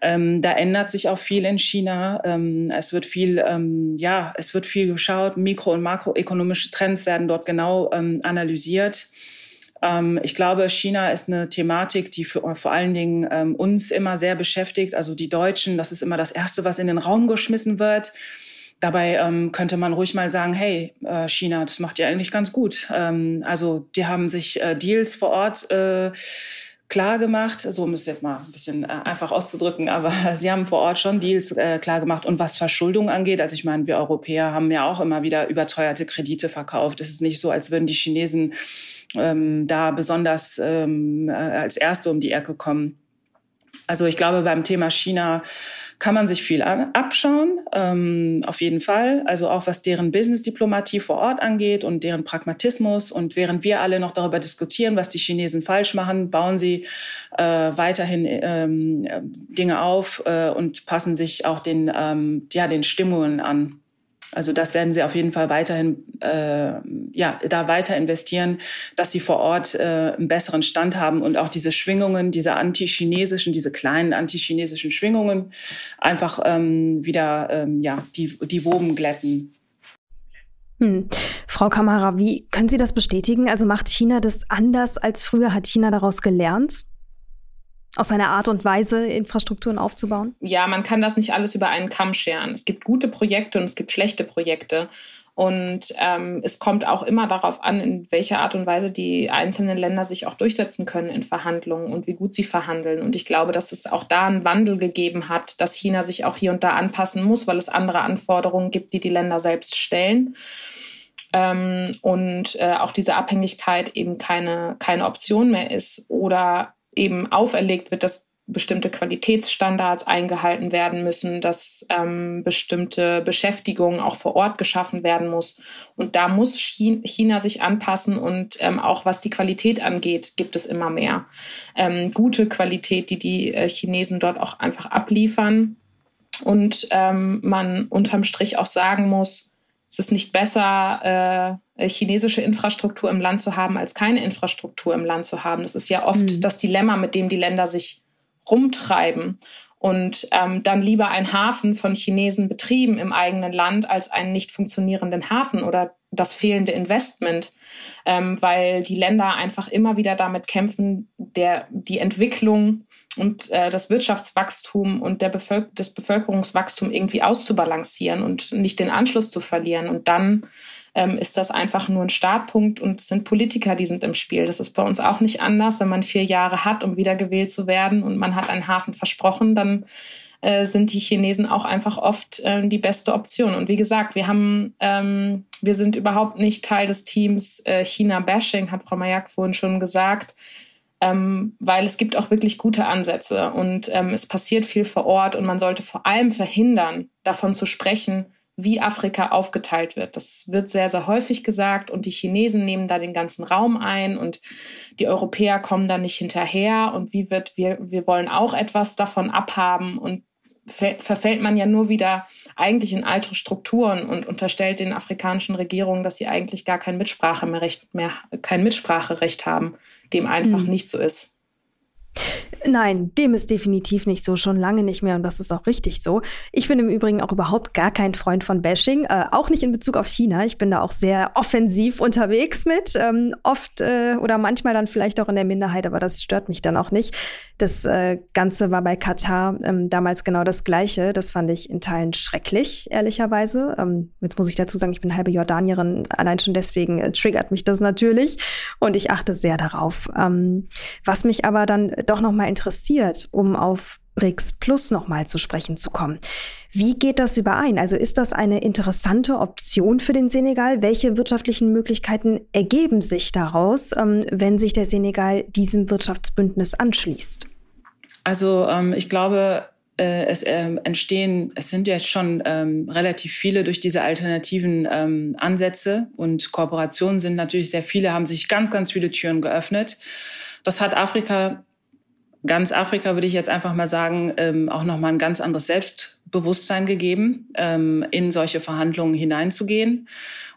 Ähm, da ändert sich auch viel in China. Ähm, es wird viel, ähm, ja, es wird viel geschaut. Mikro- und makroökonomische Trends werden dort genau ähm, analysiert. Ähm, ich glaube, China ist eine Thematik, die für, vor allen Dingen ähm, uns immer sehr beschäftigt. Also die Deutschen, das ist immer das Erste, was in den Raum geschmissen wird. Dabei ähm, könnte man ruhig mal sagen, hey, äh, China, das macht ihr eigentlich ganz gut. Ähm, also die haben sich äh, Deals vor Ort äh, klar gemacht, so um es jetzt mal ein bisschen äh, einfach auszudrücken, aber *laughs* sie haben vor Ort schon Deals äh, klar gemacht. Und was Verschuldung angeht, also ich meine, wir Europäer haben ja auch immer wieder überteuerte Kredite verkauft. Es ist nicht so, als würden die Chinesen ähm, da besonders ähm, äh, als Erste um die Ecke kommen. Also ich glaube, beim Thema China kann man sich viel an, abschauen, ähm, auf jeden Fall. Also auch was deren Business-Diplomatie vor Ort angeht und deren Pragmatismus. Und während wir alle noch darüber diskutieren, was die Chinesen falsch machen, bauen sie äh, weiterhin ähm, Dinge auf äh, und passen sich auch den, ähm, ja, den Stimmungen an. Also das werden sie auf jeden Fall weiterhin, äh, ja, da weiter investieren, dass sie vor Ort äh, einen besseren Stand haben und auch diese Schwingungen, diese antichinesischen, diese kleinen antichinesischen Schwingungen einfach ähm, wieder, ähm, ja, die, die Woben glätten. Hm. Frau Kamara, wie können Sie das bestätigen? Also macht China das anders als früher? Hat China daraus gelernt? Aus seiner Art und Weise, Infrastrukturen aufzubauen? Ja, man kann das nicht alles über einen Kamm scheren. Es gibt gute Projekte und es gibt schlechte Projekte. Und ähm, es kommt auch immer darauf an, in welcher Art und Weise die einzelnen Länder sich auch durchsetzen können in Verhandlungen und wie gut sie verhandeln. Und ich glaube, dass es auch da einen Wandel gegeben hat, dass China sich auch hier und da anpassen muss, weil es andere Anforderungen gibt, die die Länder selbst stellen. Ähm, und äh, auch diese Abhängigkeit eben keine, keine Option mehr ist oder eben auferlegt wird, dass bestimmte Qualitätsstandards eingehalten werden müssen, dass ähm, bestimmte Beschäftigung auch vor Ort geschaffen werden muss. Und da muss China sich anpassen und ähm, auch was die Qualität angeht, gibt es immer mehr ähm, gute Qualität, die die äh, Chinesen dort auch einfach abliefern. Und ähm, man unterm Strich auch sagen muss, es ist nicht besser, äh, chinesische Infrastruktur im Land zu haben, als keine Infrastruktur im Land zu haben. Das ist ja oft mhm. das Dilemma, mit dem die Länder sich rumtreiben. Und ähm, dann lieber ein Hafen von Chinesen betrieben im eigenen Land als einen nicht funktionierenden Hafen oder das fehlende Investment, ähm, weil die Länder einfach immer wieder damit kämpfen, der, die Entwicklung und äh, das Wirtschaftswachstum und der Bevölker das Bevölkerungswachstum irgendwie auszubalancieren und nicht den Anschluss zu verlieren. Und dann ähm, ist das einfach nur ein Startpunkt und es sind Politiker, die sind im Spiel. Das ist bei uns auch nicht anders. Wenn man vier Jahre hat, um wiedergewählt zu werden und man hat einen Hafen versprochen, dann äh, sind die Chinesen auch einfach oft äh, die beste Option. Und wie gesagt, wir haben, ähm, wir sind überhaupt nicht Teil des Teams äh, China-Bashing, hat Frau Mayak vorhin schon gesagt ähm, weil es gibt auch wirklich gute Ansätze und ähm, es passiert viel vor Ort und man sollte vor allem verhindern, davon zu sprechen, wie Afrika aufgeteilt wird. Das wird sehr, sehr häufig gesagt und die Chinesen nehmen da den ganzen Raum ein und die Europäer kommen da nicht hinterher und wie wird, wir, wir wollen auch etwas davon abhaben und verfällt man ja nur wieder eigentlich in alte Strukturen und unterstellt den afrikanischen Regierungen, dass sie eigentlich gar kein Mitspracherecht mehr, kein Mitspracherecht haben dem einfach mhm. nicht so ist. Nein, dem ist definitiv nicht so, schon lange nicht mehr und das ist auch richtig so. Ich bin im Übrigen auch überhaupt gar kein Freund von Bashing, äh, auch nicht in Bezug auf China. Ich bin da auch sehr offensiv unterwegs mit, ähm, oft äh, oder manchmal dann vielleicht auch in der Minderheit, aber das stört mich dann auch nicht. Das äh, Ganze war bei Katar ähm, damals genau das Gleiche. Das fand ich in Teilen schrecklich, ehrlicherweise. Ähm, jetzt muss ich dazu sagen, ich bin halbe Jordanierin, allein schon deswegen äh, triggert mich das natürlich und ich achte sehr darauf. Ähm, was mich aber dann doch noch mal interessiert, um auf BRICS Plus nochmal zu sprechen zu kommen. Wie geht das überein? Also ist das eine interessante Option für den Senegal? Welche wirtschaftlichen Möglichkeiten ergeben sich daraus, ähm, wenn sich der Senegal diesem Wirtschaftsbündnis anschließt? Also ähm, ich glaube, äh, es ähm, entstehen, es sind jetzt schon relativ viele durch diese alternativen Ansätze und Kooperationen sind natürlich sehr viele, haben sich ganz, ganz viele Türen geöffnet. Das hat Afrika ganz Afrika, würde ich jetzt einfach mal sagen, ähm, auch nochmal ein ganz anderes Selbstbewusstsein gegeben, ähm, in solche Verhandlungen hineinzugehen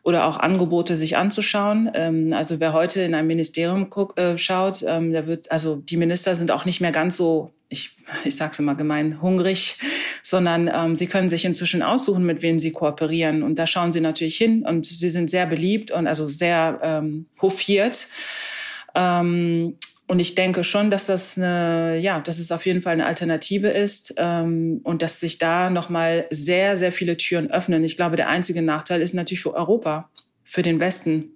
oder auch Angebote sich anzuschauen. Ähm, also wer heute in ein Ministerium guck, äh, schaut, ähm, der wird, also die Minister sind auch nicht mehr ganz so, ich, ich sag's immer gemein, hungrig, sondern ähm, sie können sich inzwischen aussuchen, mit wem sie kooperieren. Und da schauen sie natürlich hin und sie sind sehr beliebt und also sehr ähm, hofiert. Ähm, und ich denke schon, dass das eine, ja, dass es auf jeden Fall eine Alternative ist ähm, und dass sich da nochmal sehr, sehr viele Türen öffnen. Ich glaube, der einzige Nachteil ist natürlich für Europa, für den Westen.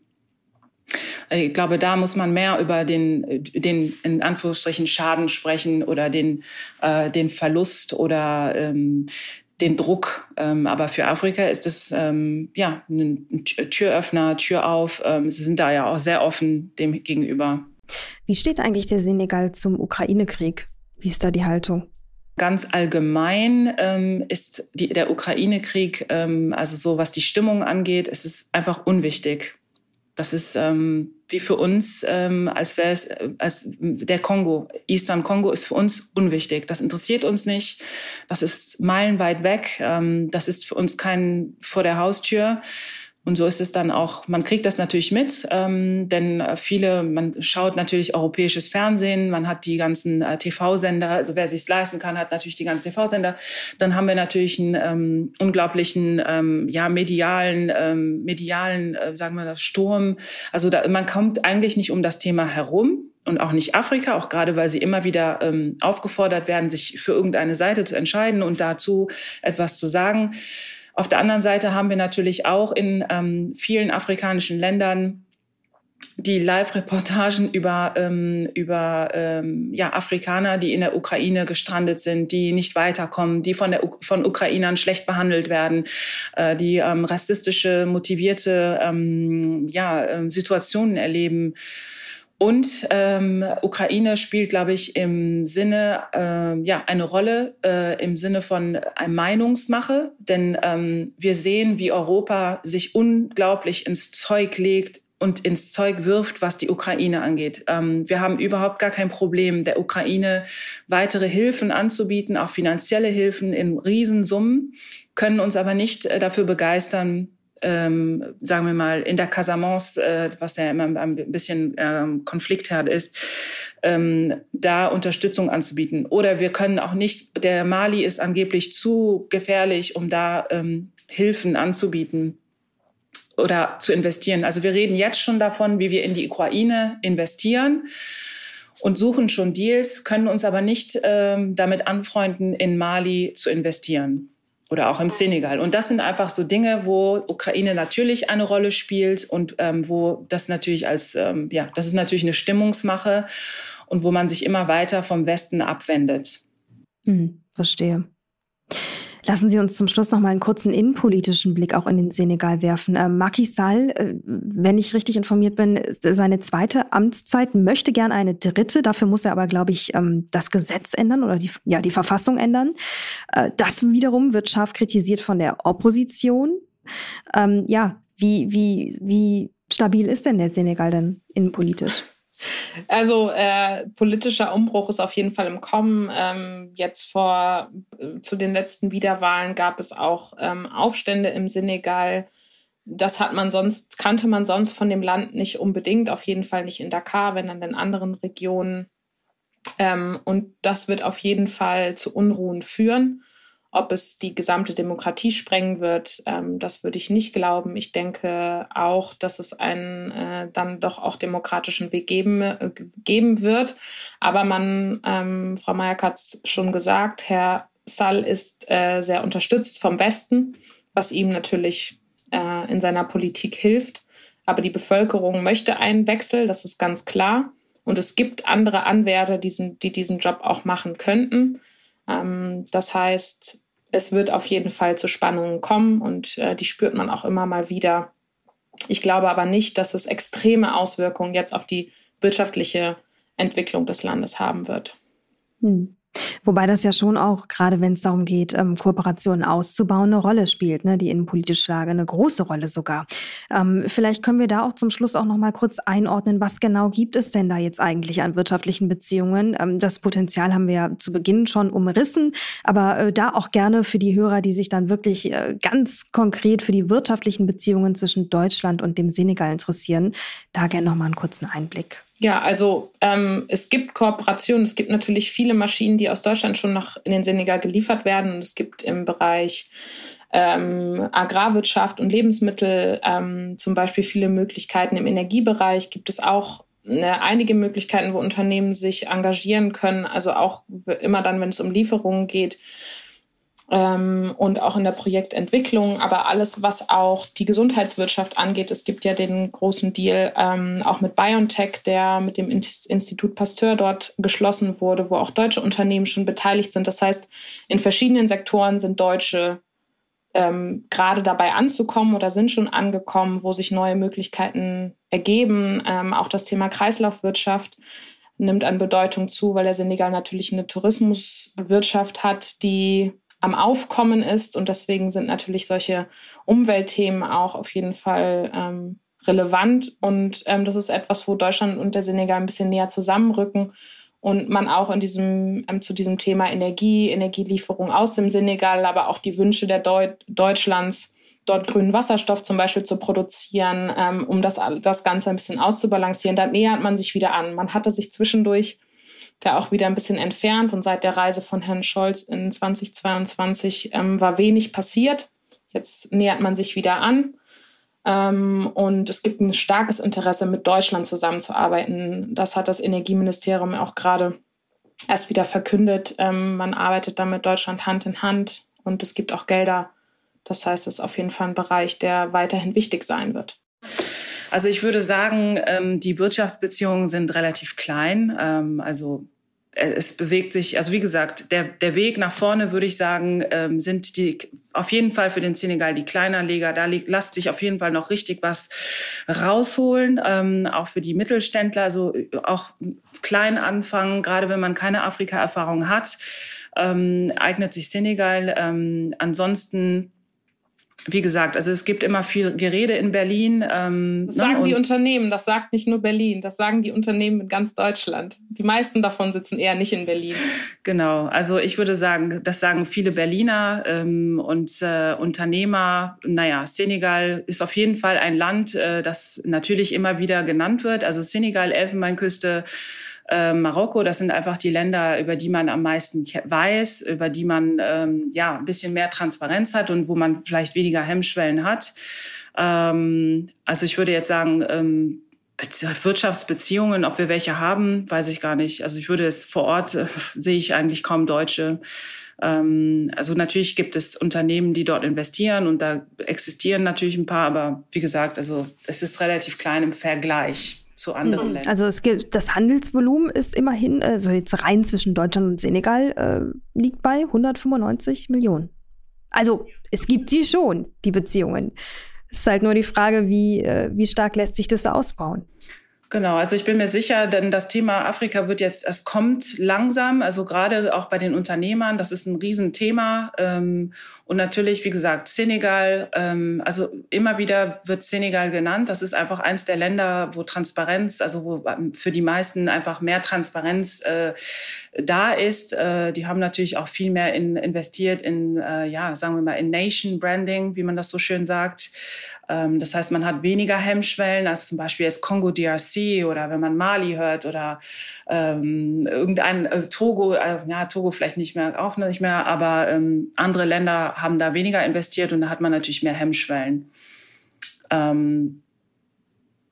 Ich glaube, da muss man mehr über den, den in Anführungsstrichen Schaden sprechen oder den, äh, den Verlust oder ähm, den Druck. Ähm, aber für Afrika ist es ähm, ja ein Türöffner, Tür auf. Ähm, sie sind da ja auch sehr offen dem gegenüber. Wie steht eigentlich der Senegal zum Ukraine-Krieg? Wie ist da die Haltung? Ganz allgemein ähm, ist die, der Ukraine-Krieg, ähm, also so was die Stimmung angeht, es ist einfach unwichtig. Das ist ähm, wie für uns, ähm, als wäre es äh, als der Kongo. Eastern Kongo ist für uns unwichtig. Das interessiert uns nicht. Das ist meilenweit weg. Ähm, das ist für uns kein vor der Haustür. Und so ist es dann auch, man kriegt das natürlich mit, ähm, denn viele, man schaut natürlich europäisches Fernsehen, man hat die ganzen äh, TV-Sender, also wer sich leisten kann, hat natürlich die ganzen TV-Sender. Dann haben wir natürlich einen ähm, unglaublichen, ähm, ja, medialen, ähm, medialen, äh, sagen wir das, Sturm. Also da, man kommt eigentlich nicht um das Thema herum und auch nicht Afrika, auch gerade weil sie immer wieder ähm, aufgefordert werden, sich für irgendeine Seite zu entscheiden und dazu etwas zu sagen. Auf der anderen Seite haben wir natürlich auch in ähm, vielen afrikanischen Ländern die Live-Reportagen über, ähm, über ähm, ja, Afrikaner, die in der Ukraine gestrandet sind, die nicht weiterkommen, die von, der, von Ukrainern schlecht behandelt werden, äh, die ähm, rassistische, motivierte ähm, ja, äh, Situationen erleben. Und ähm, Ukraine spielt, glaube ich, im Sinne äh, ja eine Rolle äh, im Sinne von Meinungsmache, denn ähm, wir sehen, wie Europa sich unglaublich ins Zeug legt und ins Zeug wirft, was die Ukraine angeht. Ähm, wir haben überhaupt gar kein Problem, der Ukraine weitere Hilfen anzubieten, auch finanzielle Hilfen in Riesensummen, können uns aber nicht äh, dafür begeistern, ähm, sagen wir mal, in der Casamance, äh, was ja immer ein bisschen ähm, Konfliktherd ist, ähm, da Unterstützung anzubieten. Oder wir können auch nicht, der Mali ist angeblich zu gefährlich, um da ähm, Hilfen anzubieten oder zu investieren. Also wir reden jetzt schon davon, wie wir in die Ukraine investieren und suchen schon Deals, können uns aber nicht ähm, damit anfreunden, in Mali zu investieren oder auch im Senegal. Und das sind einfach so Dinge, wo Ukraine natürlich eine Rolle spielt und ähm, wo das natürlich als, ähm, ja, das ist natürlich eine Stimmungsmache und wo man sich immer weiter vom Westen abwendet. Hm, verstehe. Lassen Sie uns zum Schluss noch mal einen kurzen innenpolitischen Blick auch in den Senegal werfen. Äh, Macky Sall, äh, wenn ich richtig informiert bin, ist seine zweite Amtszeit, möchte gern eine dritte. Dafür muss er aber, glaube ich, ähm, das Gesetz ändern oder die, ja, die Verfassung ändern. Äh, das wiederum wird scharf kritisiert von der Opposition. Ähm, ja, wie, wie, wie stabil ist denn der Senegal denn innenpolitisch? Also äh, politischer Umbruch ist auf jeden Fall im Kommen. Ähm, jetzt vor äh, zu den letzten Wiederwahlen gab es auch ähm, Aufstände im Senegal. Das hat man sonst, kannte man sonst von dem Land nicht unbedingt, auf jeden Fall nicht in Dakar, wenn dann in anderen Regionen. Ähm, und das wird auf jeden Fall zu Unruhen führen. Ob es die gesamte Demokratie sprengen wird, ähm, das würde ich nicht glauben. Ich denke auch, dass es einen äh, dann doch auch demokratischen Weg geben, äh, geben wird. Aber man, ähm, Frau Mayak hat es schon gesagt, Herr Sall ist äh, sehr unterstützt vom Westen, was ihm natürlich äh, in seiner Politik hilft. Aber die Bevölkerung möchte einen Wechsel, das ist ganz klar. Und es gibt andere Anwärter, die diesen, die diesen Job auch machen könnten. Ähm, das heißt, es wird auf jeden Fall zu Spannungen kommen und äh, die spürt man auch immer mal wieder. Ich glaube aber nicht, dass es extreme Auswirkungen jetzt auf die wirtschaftliche Entwicklung des Landes haben wird. Hm. Wobei das ja schon auch, gerade wenn es darum geht, ähm, Kooperationen auszubauen, eine Rolle spielt, ne? die innenpolitische Lage, eine große Rolle sogar. Ähm, vielleicht können wir da auch zum Schluss auch noch mal kurz einordnen, was genau gibt es denn da jetzt eigentlich an wirtschaftlichen Beziehungen? Ähm, das Potenzial haben wir ja zu Beginn schon umrissen, aber äh, da auch gerne für die Hörer, die sich dann wirklich äh, ganz konkret für die wirtschaftlichen Beziehungen zwischen Deutschland und dem Senegal interessieren, da gerne noch mal einen kurzen Einblick. Ja, also ähm, es gibt Kooperationen. Es gibt natürlich viele Maschinen, die aus Deutschland schon nach in den Senegal geliefert werden. Und es gibt im Bereich ähm, Agrarwirtschaft und Lebensmittel ähm, zum Beispiel viele Möglichkeiten. Im Energiebereich gibt es auch ne, einige Möglichkeiten, wo Unternehmen sich engagieren können. Also auch immer dann, wenn es um Lieferungen geht. Ähm, und auch in der Projektentwicklung, aber alles, was auch die Gesundheitswirtschaft angeht. Es gibt ja den großen Deal ähm, auch mit BioNTech, der mit dem Institut Pasteur dort geschlossen wurde, wo auch deutsche Unternehmen schon beteiligt sind. Das heißt, in verschiedenen Sektoren sind deutsche ähm, gerade dabei anzukommen oder sind schon angekommen, wo sich neue Möglichkeiten ergeben. Ähm, auch das Thema Kreislaufwirtschaft nimmt an Bedeutung zu, weil der Senegal natürlich eine Tourismuswirtschaft hat, die am Aufkommen ist. Und deswegen sind natürlich solche Umweltthemen auch auf jeden Fall ähm, relevant. Und ähm, das ist etwas, wo Deutschland und der Senegal ein bisschen näher zusammenrücken und man auch in diesem, ähm, zu diesem Thema Energie, Energielieferung aus dem Senegal, aber auch die Wünsche der Deu Deutschlands, dort grünen Wasserstoff zum Beispiel zu produzieren, ähm, um das, das Ganze ein bisschen auszubalancieren. Da nähert man sich wieder an. Man hatte sich zwischendurch da auch wieder ein bisschen entfernt. Und seit der Reise von Herrn Scholz in 2022 ähm, war wenig passiert. Jetzt nähert man sich wieder an. Ähm, und es gibt ein starkes Interesse, mit Deutschland zusammenzuarbeiten. Das hat das Energieministerium auch gerade erst wieder verkündet. Ähm, man arbeitet da mit Deutschland Hand in Hand und es gibt auch Gelder. Das heißt, es ist auf jeden Fall ein Bereich, der weiterhin wichtig sein wird. Also ich würde sagen, ähm, die Wirtschaftsbeziehungen sind relativ klein. Ähm, also äh, es bewegt sich, also wie gesagt, der, der Weg nach vorne, würde ich sagen, ähm, sind die auf jeden Fall für den Senegal die Kleinanleger. Da lässt sich auf jeden Fall noch richtig was rausholen, ähm, auch für die Mittelständler, also äh, auch klein anfangen, gerade wenn man keine Afrika-Erfahrung hat, ähm, eignet sich Senegal. Ähm, ansonsten wie gesagt, also es gibt immer viel Gerede in Berlin. Ähm, das ne, sagen ne? die Unternehmen, das sagt nicht nur Berlin, das sagen die Unternehmen in ganz Deutschland. Die meisten davon sitzen eher nicht in Berlin. Genau, also ich würde sagen, das sagen viele Berliner ähm, und äh, Unternehmer. Naja, Senegal ist auf jeden Fall ein Land, äh, das natürlich immer wieder genannt wird. Also Senegal, Elfenbeinküste, äh, Marokko, das sind einfach die Länder, über die man am meisten weiß, über die man ähm, ja ein bisschen mehr Transparenz hat und wo man vielleicht weniger Hemmschwellen hat. Ähm, also ich würde jetzt sagen, ähm, Wirtschaftsbeziehungen, ob wir welche haben, weiß ich gar nicht. Also ich würde es vor Ort äh, *laughs* sehe ich eigentlich kaum Deutsche. Ähm, also natürlich gibt es Unternehmen, die dort investieren und da existieren natürlich ein paar, aber wie gesagt, also es ist relativ klein im Vergleich zu anderen mhm. Ländern. Also es gibt, das Handelsvolumen ist immerhin, also jetzt rein zwischen Deutschland und Senegal, äh, liegt bei 195 Millionen. Also es gibt sie schon, die Beziehungen. Es ist halt nur die Frage, wie, äh, wie stark lässt sich das ausbauen. Genau, also ich bin mir sicher, denn das Thema Afrika wird jetzt, es kommt langsam, also gerade auch bei den Unternehmern, das ist ein Riesenthema. Ähm, und natürlich, wie gesagt, Senegal, ähm, also immer wieder wird Senegal genannt. Das ist einfach eins der Länder, wo Transparenz, also wo ähm, für die meisten einfach mehr Transparenz äh, da ist. Äh, die haben natürlich auch viel mehr in, investiert in, äh, ja, sagen wir mal, in Nation Branding, wie man das so schön sagt. Ähm, das heißt, man hat weniger Hemmschwellen als zum Beispiel jetzt Kongo DRC oder wenn man Mali hört oder ähm, irgendein äh, Togo, äh, ja, Togo vielleicht nicht mehr, auch nicht mehr, aber ähm, andere Länder haben da weniger investiert und da hat man natürlich mehr Hemmschwellen. Ähm,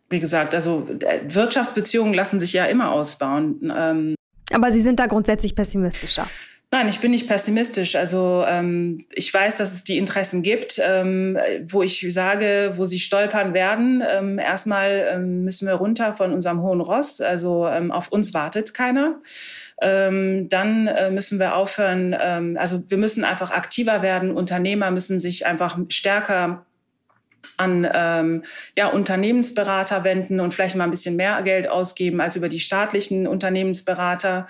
wie gesagt, also äh, Wirtschaftsbeziehungen lassen sich ja immer ausbauen. Ähm, aber Sie sind da grundsätzlich pessimistischer. Nein, ich bin nicht pessimistisch. Also ähm, ich weiß, dass es die Interessen gibt, ähm, wo ich sage, wo sie stolpern werden. Ähm, erstmal ähm, müssen wir runter von unserem hohen Ross. Also ähm, auf uns wartet keiner. Ähm, dann äh, müssen wir aufhören. Ähm, also wir müssen einfach aktiver werden. Unternehmer müssen sich einfach stärker an ähm, ja, Unternehmensberater wenden und vielleicht mal ein bisschen mehr Geld ausgeben als über die staatlichen Unternehmensberater.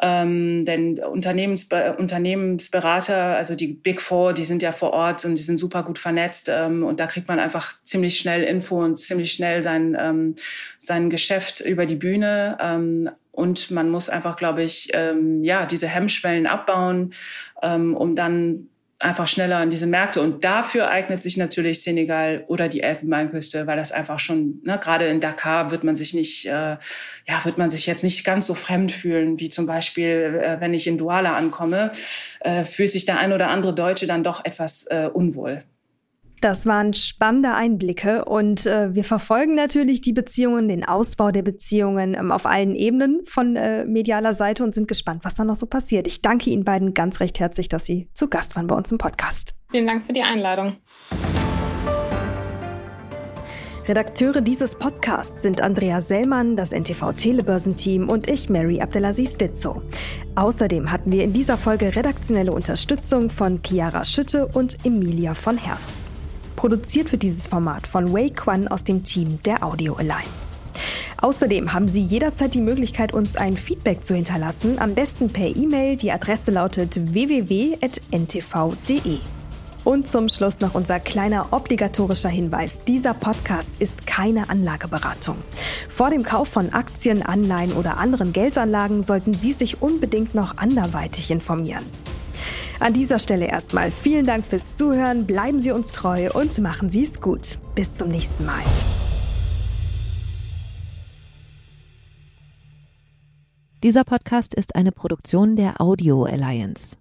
Ähm, denn Unternehmensbe Unternehmensberater, also die Big Four, die sind ja vor Ort und die sind super gut vernetzt ähm, und da kriegt man einfach ziemlich schnell Info und ziemlich schnell sein, ähm, sein Geschäft über die Bühne. Und man muss einfach, glaube ich, ähm, ja, diese Hemmschwellen abbauen, ähm, um dann einfach schneller an diese Märkte. Und dafür eignet sich natürlich Senegal oder die Elfenbeinküste, weil das einfach schon, ne, gerade in Dakar wird man sich nicht, äh, ja, wird man sich jetzt nicht ganz so fremd fühlen, wie zum Beispiel, äh, wenn ich in Douala ankomme, äh, fühlt sich der ein oder andere Deutsche dann doch etwas äh, unwohl. Das waren spannende Einblicke und äh, wir verfolgen natürlich die Beziehungen, den Ausbau der Beziehungen ähm, auf allen Ebenen von äh, medialer Seite und sind gespannt, was da noch so passiert. Ich danke Ihnen beiden ganz recht herzlich, dass Sie zu Gast waren bei uns im Podcast. Vielen Dank für die Einladung. Redakteure dieses Podcasts sind Andrea Sellmann, das NTV Telebörsenteam und ich, Mary Abdelaziz Ditzo. Außerdem hatten wir in dieser Folge redaktionelle Unterstützung von Chiara Schütte und Emilia von Herz. Produziert wird dieses Format von Wei Quan aus dem Team der Audio Alliance. Außerdem haben Sie jederzeit die Möglichkeit, uns ein Feedback zu hinterlassen, am besten per E-Mail. Die Adresse lautet www.ntv.de. Und zum Schluss noch unser kleiner obligatorischer Hinweis. Dieser Podcast ist keine Anlageberatung. Vor dem Kauf von Aktien, Anleihen oder anderen Geldanlagen sollten Sie sich unbedingt noch anderweitig informieren. An dieser Stelle erstmal vielen Dank fürs Zuhören, bleiben Sie uns treu und machen Sie es gut. Bis zum nächsten Mal. Dieser Podcast ist eine Produktion der Audio Alliance.